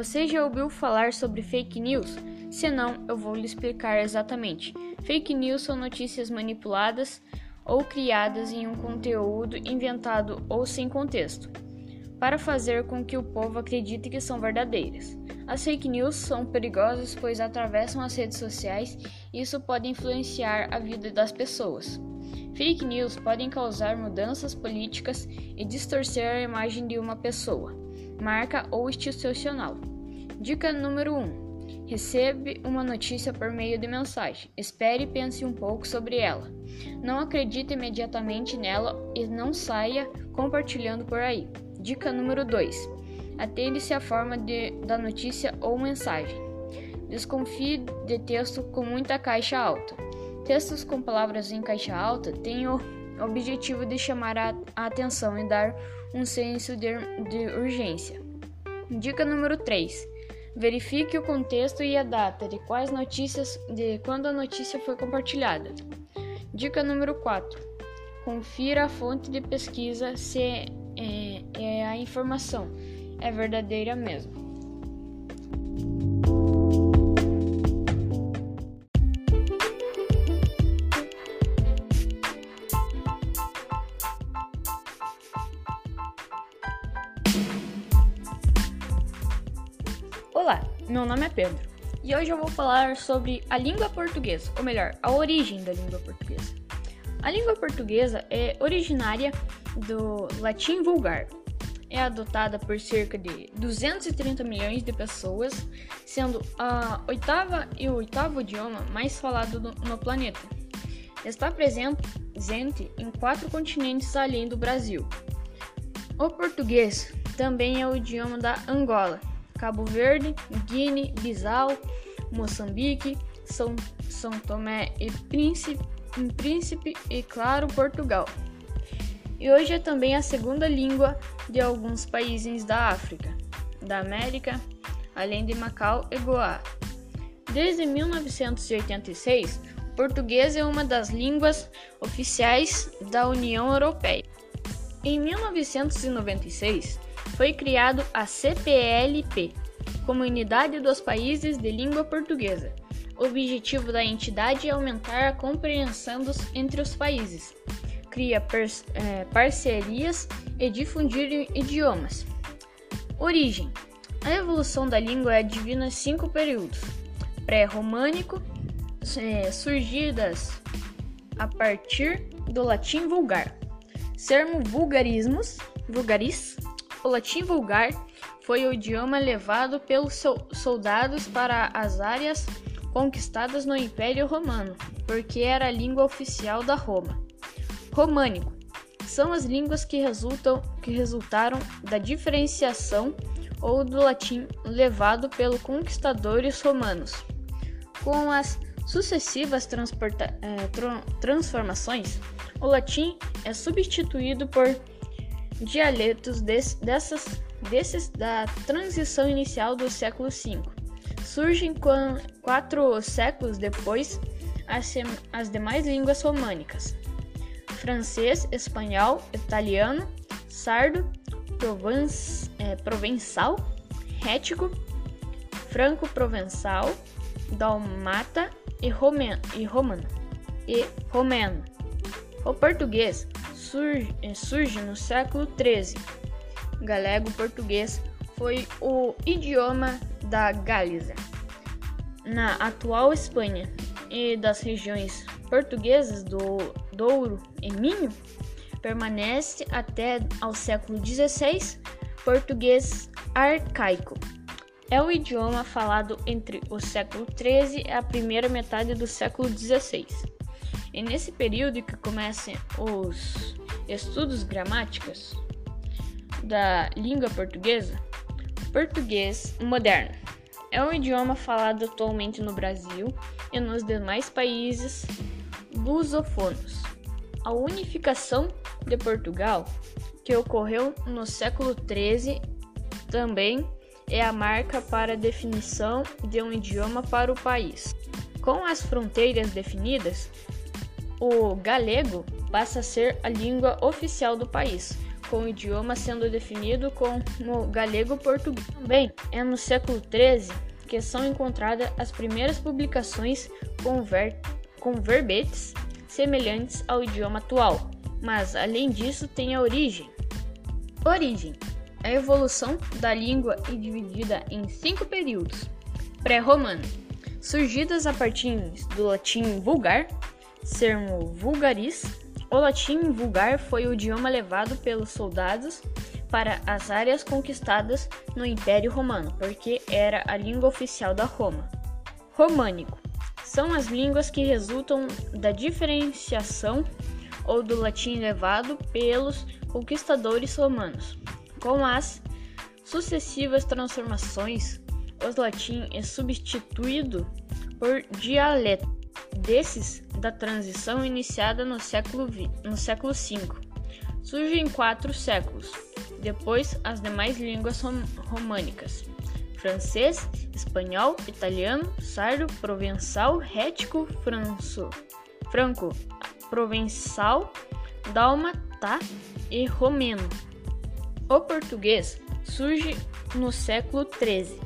Você já ouviu falar sobre fake news? Se não, eu vou lhe explicar exatamente. Fake news são notícias manipuladas ou criadas em um conteúdo inventado ou sem contexto, para fazer com que o povo acredite que são verdadeiras. As fake news são perigosas pois atravessam as redes sociais e isso pode influenciar a vida das pessoas. Fake news podem causar mudanças políticas e distorcer a imagem de uma pessoa marca ou institucional. Dica número 1. Recebe uma notícia por meio de mensagem. Espere e pense um pouco sobre ela. Não acredite imediatamente nela e não saia compartilhando por aí. Dica número 2. Atende-se à forma de, da notícia ou mensagem. Desconfie de texto com muita caixa alta. Textos com palavras em caixa alta têm o objetivo de chamar a atenção e dar um senso de, de urgência. Dica número 3. Verifique o contexto e a data de quais notícias de quando a notícia foi compartilhada. Dica número 4. Confira a fonte de pesquisa se é, é a informação é verdadeira mesmo. Meu nome é Pedro e hoje eu vou falar sobre a língua portuguesa, ou melhor, a origem da língua portuguesa. A língua portuguesa é originária do latim vulgar. É adotada por cerca de 230 milhões de pessoas, sendo a oitava e o oitavo idioma mais falado no, planeta. Está presente em quatro continentes além do Brasil. O português também é o idioma da Angola, Cabo Verde, Guiné, Bissau, Moçambique, São, São Tomé e Príncipe, Príncipe e, claro, Portugal. E hoje é também a segunda língua de alguns países da África, da América, além de Macau e Goa. Desde 1986, o português é uma das línguas oficiais da União Europeia. Em 1996, foi criado a CPLP, Comunidade dos Países de Língua Portuguesa. O objetivo da entidade é aumentar a compreensão dos, entre os países, cria é, parcerias e difundir idiomas. Origem: A evolução da língua é dividida em cinco períodos: pré-românico, é, surgidas a partir do latim vulgar, sermo vulgarismos, vulgaris, o latim vulgar foi o idioma levado pelos soldados para as áreas conquistadas no Império Romano, porque era a língua oficial da Roma. Românico são as línguas que, resultam, que resultaram da diferenciação ou do latim levado pelos conquistadores romanos. Com as sucessivas eh, transformações, o latim é substituído por dialetos dessas, desses da transição inicial do século V. Surgem quatro séculos depois as, as demais línguas românicas: francês, espanhol, italiano, sardo, provence, é, provençal, rético, franco-provençal, dalmata e, romen, e romano. E romeno. O português surge, eh, surge no século XIII. Galego-português foi o idioma da Galiza, na atual Espanha, e das regiões portuguesas do Douro e Minho, permanece até ao século XVI português arcaico. É o idioma falado entre o século XIII e a primeira metade do século XVI. É nesse período que começam os estudos gramáticos da língua portuguesa, português moderno é um idioma falado atualmente no Brasil e nos demais países lusófonos. A unificação de Portugal, que ocorreu no século XIII, também é a marca para a definição de um idioma para o país. Com as fronteiras definidas, o galego passa a ser a língua oficial do país, com o idioma sendo definido como galego-português. Também é no século XIII que são encontradas as primeiras publicações com, ver com verbetes semelhantes ao idioma atual, mas além disso tem a origem. Origem a evolução da língua é dividida em cinco períodos: pré-romano, surgidas a partir do latim vulgar, sermo vulgaris. O latim vulgar foi o idioma levado pelos soldados para as áreas conquistadas no Império Romano, porque era a língua oficial da Roma. Românico são as línguas que resultam da diferenciação ou do latim levado pelos conquistadores romanos. Com as sucessivas transformações, o latim é substituído por dialeto desses da transição iniciada no século, v, no século V. Surge em quatro séculos. Depois, as demais línguas rom românicas: francês, espanhol, italiano, sardo, provençal, rético, franco, franco, provençal, dálmata e romeno. O português surge no século XIII.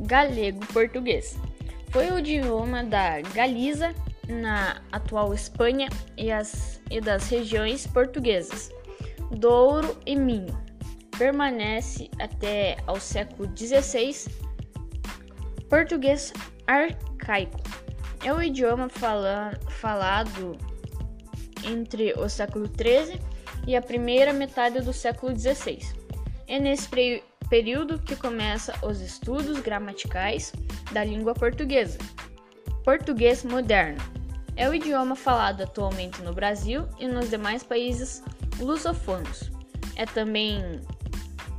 Galego-português foi o idioma da Galiza, na atual Espanha, e, as, e das regiões portuguesas, Douro e Minho. Permanece até ao século XVI. Português arcaico é o idioma fala, falado entre o século XIII e a primeira metade do século XVI. É nesse período que começa os estudos gramaticais da língua portuguesa. Português moderno é o idioma falado atualmente no Brasil e nos demais países lusófonos. É também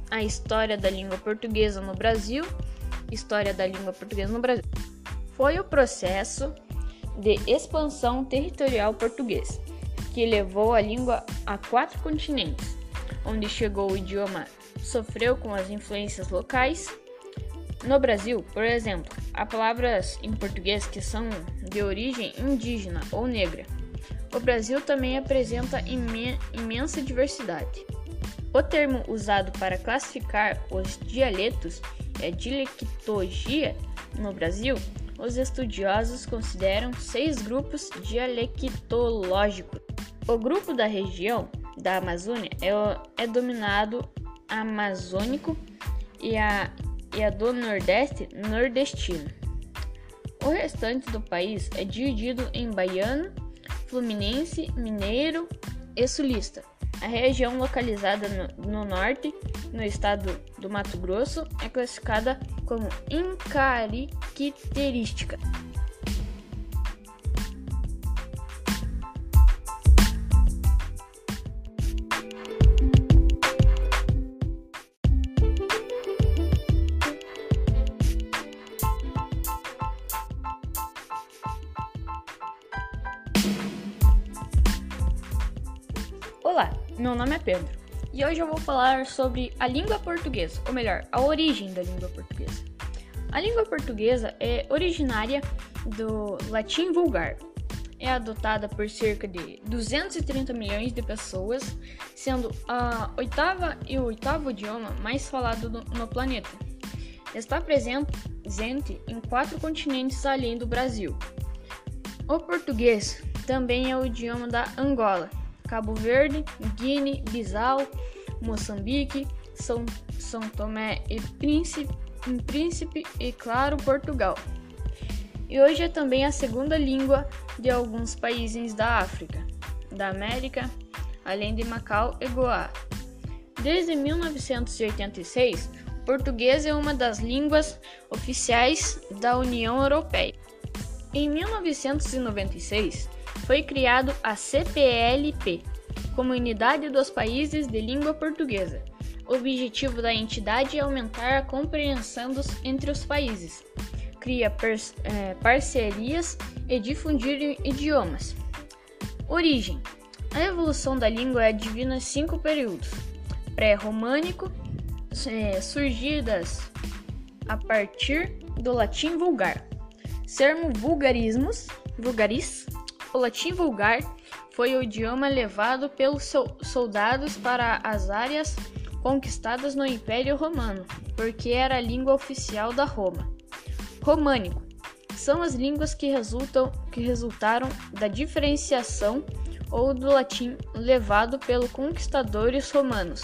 a história da língua portuguesa no Brasil, história da língua portuguesa no Brasil. Foi o processo de expansão territorial português que levou a língua a quatro continentes, onde chegou o idioma sofreu com as influências locais. No Brasil, por exemplo, há palavras em português que são de origem indígena ou negra. O Brasil também apresenta imensa diversidade. O termo usado para classificar os dialetos é dialectologia. No Brasil, os estudiosos consideram seis grupos dialectológicos. O grupo da região da Amazônia é, é dominado amazônico e a, e a do Nordeste nordestino. O restante do país é dividido em baiano, fluminense, mineiro e sulista. A região localizada no, no, norte, no estado do Mato Grosso, é classificada como incaracterística. Meu nome é Pedro e hoje eu vou falar sobre a língua portuguesa, ou melhor, a origem da língua portuguesa. A língua portuguesa é originária do latim vulgar. É adotada por cerca de 230 milhões de pessoas, sendo a oitava e o oitavo idioma mais falado no, planeta. Está presente em quatro continentes além do Brasil. O português também é o idioma da Angola, Cabo Verde, Guiné, Bissau, Moçambique, São, São Tomé e Príncipe, Príncipe e, claro, Portugal. E hoje é também a segunda língua de alguns países da África, da América, além de Macau e Goa. Desde 1986, o português é uma das línguas oficiais da União Europeia. Em 1996, foi criado a CPLP, Comunidade dos Países de Língua Portuguesa. O objetivo da entidade é aumentar a compreensão dos, entre os países, cria é, parcerias e difundir idiomas. Origem: A evolução da língua é dividida em cinco períodos: pré-românico, é, surgidas a partir do latim vulgar, sermo vulgarismos, vulgaris, latim vulgar foi o idioma levado pelos soldados para as áreas conquistadas no Império Romano, porque era a língua oficial da Roma. Românico são as línguas que, resultam, que resultaram da diferenciação ou do latim levado pelos conquistadores romanos.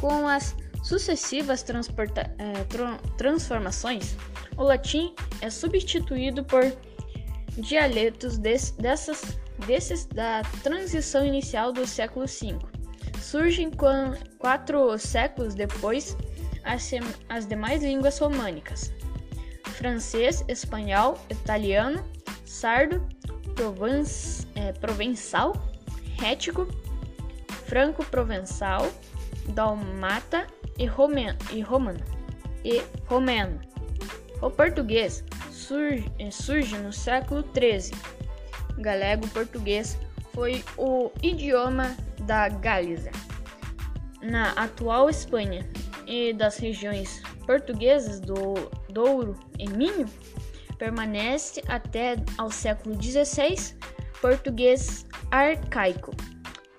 Com as sucessivas é, transformações, o latim é substituído por dialetos dessas, desses da transição inicial do século V. Surgem quatro séculos depois as, as demais línguas românicas: francês, espanhol, italiano, sardo, provence, é, provençal, rético, franco-provençal, dalmata e, romen, e romano. E romeno. O português surge, surge no século XIII. Galego-português foi o idioma da Galiza, na atual Espanha, e das regiões portuguesas do Douro e Minho, permanece até ao século XVI português arcaico.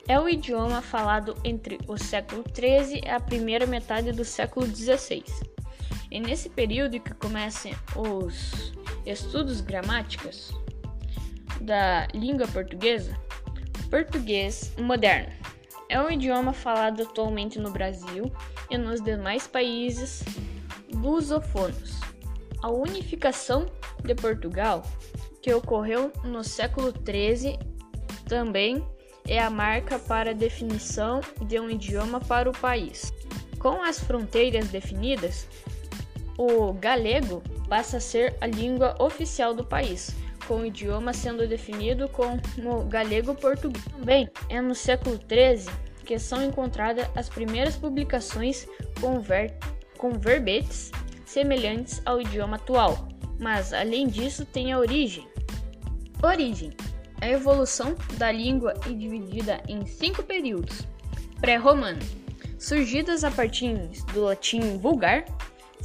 É o idioma falado entre o século XIII e a primeira metade do século XVI. É nesse período que começam os estudos gramáticos da língua portuguesa. Português moderno é um idioma falado atualmente no Brasil e nos demais países lusófonos. A unificação de Portugal, que ocorreu no século XIII, também é a marca para a definição de um idioma para o país. Com as fronteiras definidas, o galego passa a ser a língua oficial do país, com o idioma sendo definido como galego-português. Também é no século XIII que são encontradas as primeiras publicações com, ver com verbetes semelhantes ao idioma atual, mas além disso tem a origem. Origem a evolução da língua é dividida em cinco períodos: pré-romano, surgidas a partir do latim vulgar,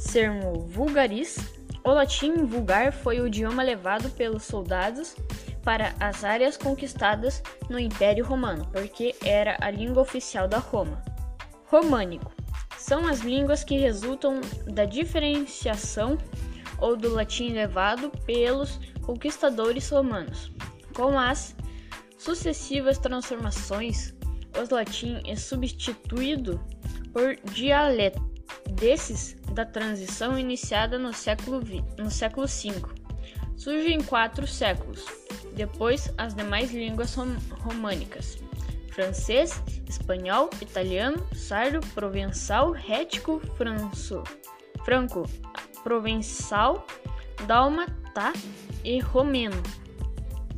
sermo vulgaris. O latim vulgar foi o idioma levado pelos soldados para as áreas conquistadas no Império Romano, porque era a língua oficial da Roma. Românico são as línguas que resultam da diferenciação ou do latim levado pelos conquistadores romanos. Com as sucessivas transformações, o latim é substituído por dialeto desses da transição iniciada no século, no século V. Surge em quatro séculos. Depois, as demais línguas rom românicas: francês, espanhol, italiano, sardo, provençal, rético, franco, franco, provençal, dálmata e romeno.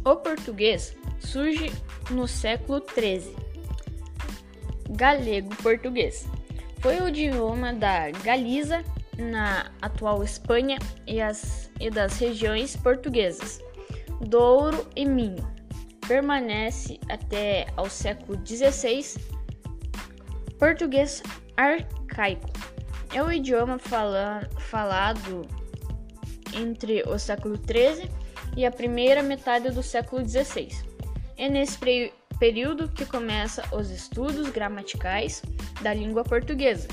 O português surge no século XIII. Galego-português foi o idioma da Galiza, na atual Espanha, e, as, e das regiões portuguesas, Douro e Minho. Permanece até ao século XVI. Português arcaico é o idioma fala, falado entre o século XIII e a primeira metade do século XVI. É nesse período que começam os estudos gramaticais da língua portuguesa.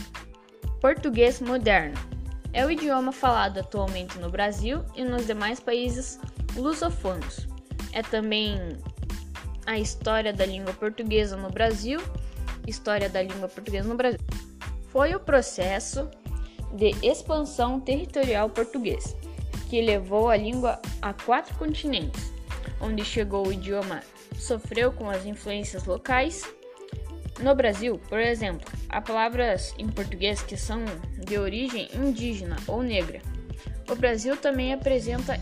Português moderno é o idioma falado atualmente no Brasil e nos demais países lusófonos. É também a história da língua portuguesa no Brasil, história da língua portuguesa no Brasil. Foi o processo de expansão territorial português que levou a língua a quatro continentes, onde chegou o idioma sofreu com as influências locais. No Brasil, por exemplo, há palavras em português que são de origem indígena ou negra. O Brasil também apresenta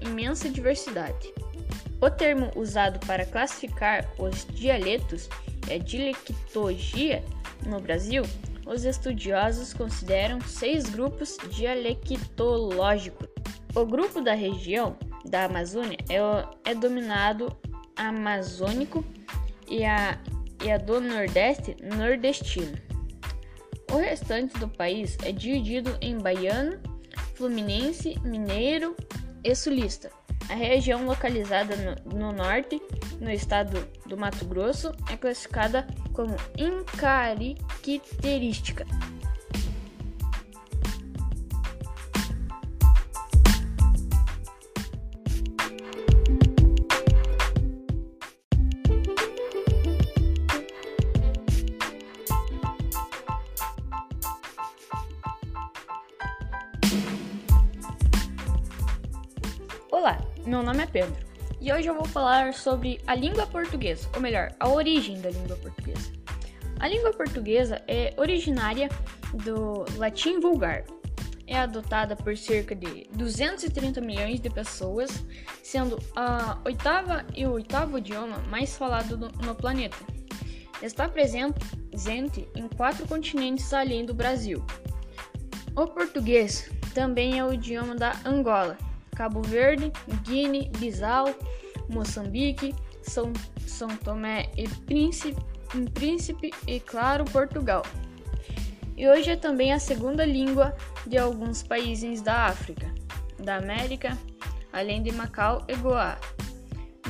imensa diversidade. O termo usado para classificar os dialetos é dialectologia. No Brasil, os estudiosos consideram seis grupos dialectológicos. O grupo da região da Amazônia é, é dominado amazônico e a, e a do Nordeste nordestino. O restante do país é dividido em baiano, fluminense, mineiro e sulista. A região localizada no, no, norte, no estado do Mato Grosso, é classificada como incaracterística. Meu nome é Pedro e hoje eu vou falar sobre a língua portuguesa, ou melhor, a origem da língua portuguesa. A língua portuguesa é originária do latim vulgar. É adotada por cerca de 230 milhões de pessoas, sendo a oitava e o oitavo idioma mais falado no, planeta. Está presente em quatro continentes além do Brasil. O português também é o idioma da Angola, Cabo Verde, Guiné, Bissau, Moçambique, São, São Tomé e Príncipe, Príncipe e, claro, Portugal. E hoje é também a segunda língua de alguns países da África, da América, além de Macau e Goa.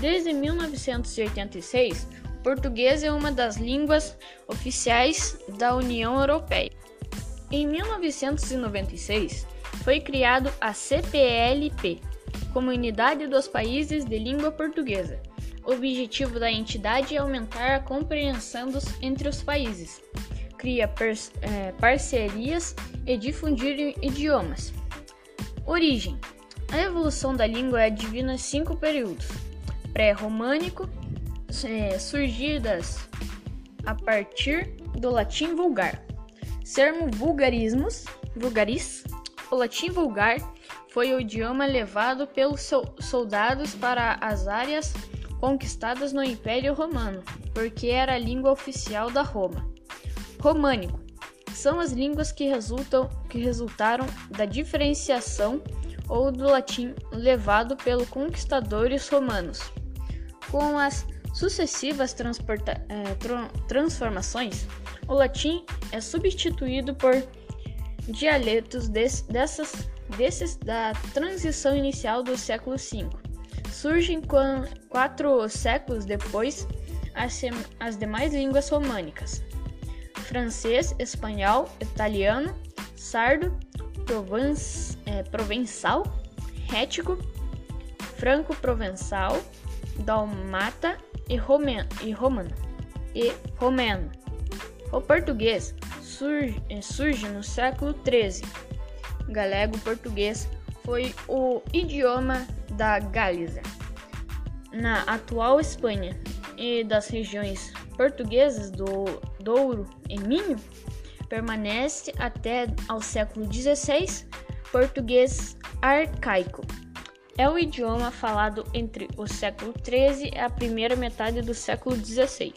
Desde 1986, o português é uma das línguas oficiais da União Europeia. Em 1996, foi criado a CPLP, Comunidade dos Países de Língua Portuguesa. O objetivo da entidade é aumentar a compreensão dos, entre os países, cria é, parcerias e difundir idiomas. Origem: A evolução da língua é dividida em cinco períodos: pré-românico, é, surgidas a partir do latim vulgar, sermo vulgarismos, vulgaris, latim vulgar foi o idioma levado pelos soldados para as áreas conquistadas no Império Romano, porque era a língua oficial da Roma. Românico são as línguas que, resultam, que resultaram da diferenciação ou do latim levado pelos conquistadores romanos. Com as sucessivas eh, transformações, o latim é substituído por dialetos desse, dessas, desses da transição inicial do século V. Surgem quatro séculos depois as, as demais línguas românicas: francês, espanhol, italiano, sardo, provence, é, provençal, rético, franco-provençal, dalmata e, e romano. E romeno. O português surge, surge no século XIII. Galego-português foi o idioma da Galiza, na atual Espanha, e das regiões portuguesas do Douro e Minho, permanece até ao século XVI português arcaico. É o idioma falado entre o século XIII e a primeira metade do século XVI.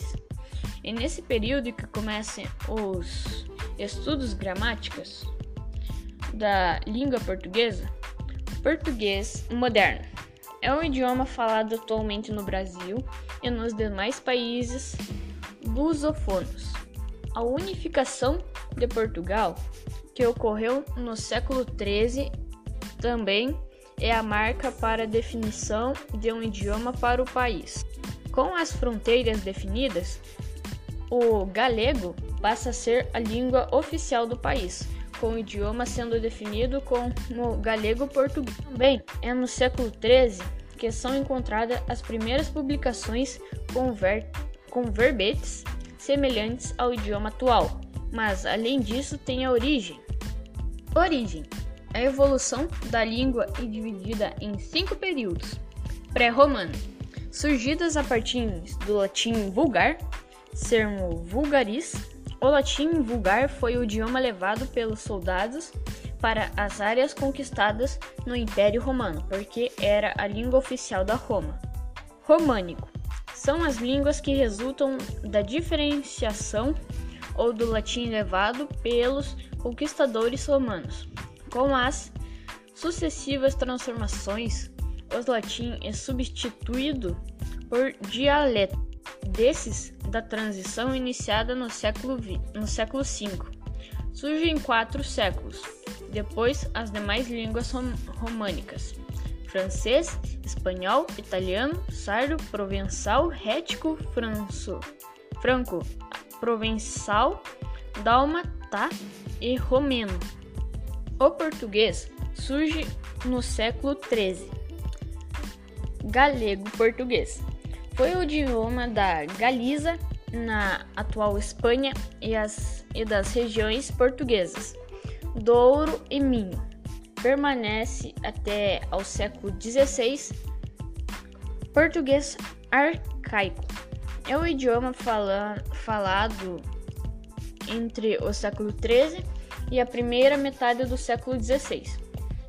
É nesse período que começam os estudos gramáticos da língua portuguesa. Português moderno é um idioma falado atualmente no Brasil e nos demais países lusófonos. A unificação de Portugal, que ocorreu no século XIII, também é a marca para a definição de um idioma para o país. Com as fronteiras definidas, o galego passa a ser a língua oficial do país, com o idioma sendo definido como galego-português. Também é no século XIII que são encontradas as primeiras publicações com, ver com verbetes semelhantes ao idioma atual, mas além disso tem a origem. Origem a evolução da língua é dividida em cinco períodos: pré-romano, surgidas a partir do latim vulgar, sermo vulgaris, o latim vulgar foi o idioma levado pelos soldados para as áreas conquistadas no Império Romano, porque era a língua oficial da Roma. Românico são as línguas que resultam da diferenciação ou do latim levado pelos conquistadores romanos. Com as sucessivas transformações, o latim é substituído por dialeto desses da transição iniciada no século, v, no século V. Surge em quatro séculos. Depois, as demais línguas rom românicas: francês, espanhol, italiano, sardo, provençal, rético, franco, franco, provençal, dálmata e romeno. O português surge no século XIII. Galego-português foi o idioma da Galiza, na atual Espanha, e, as, e das regiões portuguesas, Douro e Minho. Permanece até ao século XVI. Português arcaico é o idioma fala, falado entre o século XIII e a primeira metade do século XVI.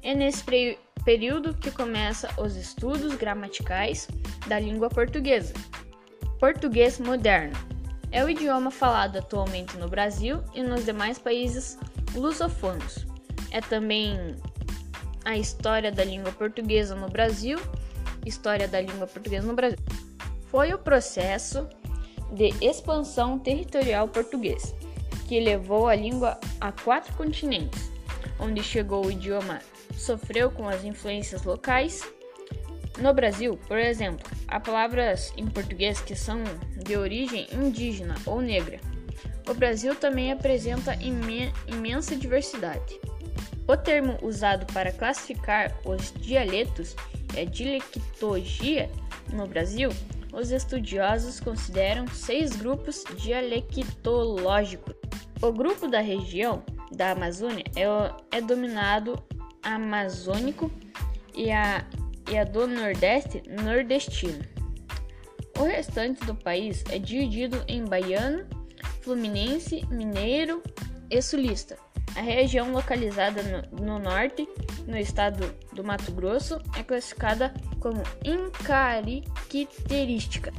É nesse período que começa os estudos gramaticais da língua portuguesa. Português moderno é o idioma falado atualmente no Brasil e nos demais países lusófonos. É também a história da língua portuguesa no Brasil, história da língua portuguesa no Brasil. Foi o processo de expansão territorial português que levou a língua a quatro continentes, onde chegou o idioma sofreu com as influências locais. No Brasil, por exemplo, há palavras em português que são de origem indígena ou negra. O Brasil também apresenta imensa diversidade. O termo usado para classificar os dialetos é dialectologia. No Brasil, os estudiosos consideram seis grupos dialectológicos. O grupo da região da Amazônia é, é dominado amazônico e a, e a do Nordeste nordestino. O restante do país é dividido em baiano, fluminense, mineiro e sulista. A região localizada no, no, norte, no estado do Mato Grosso, é classificada como incaracterística.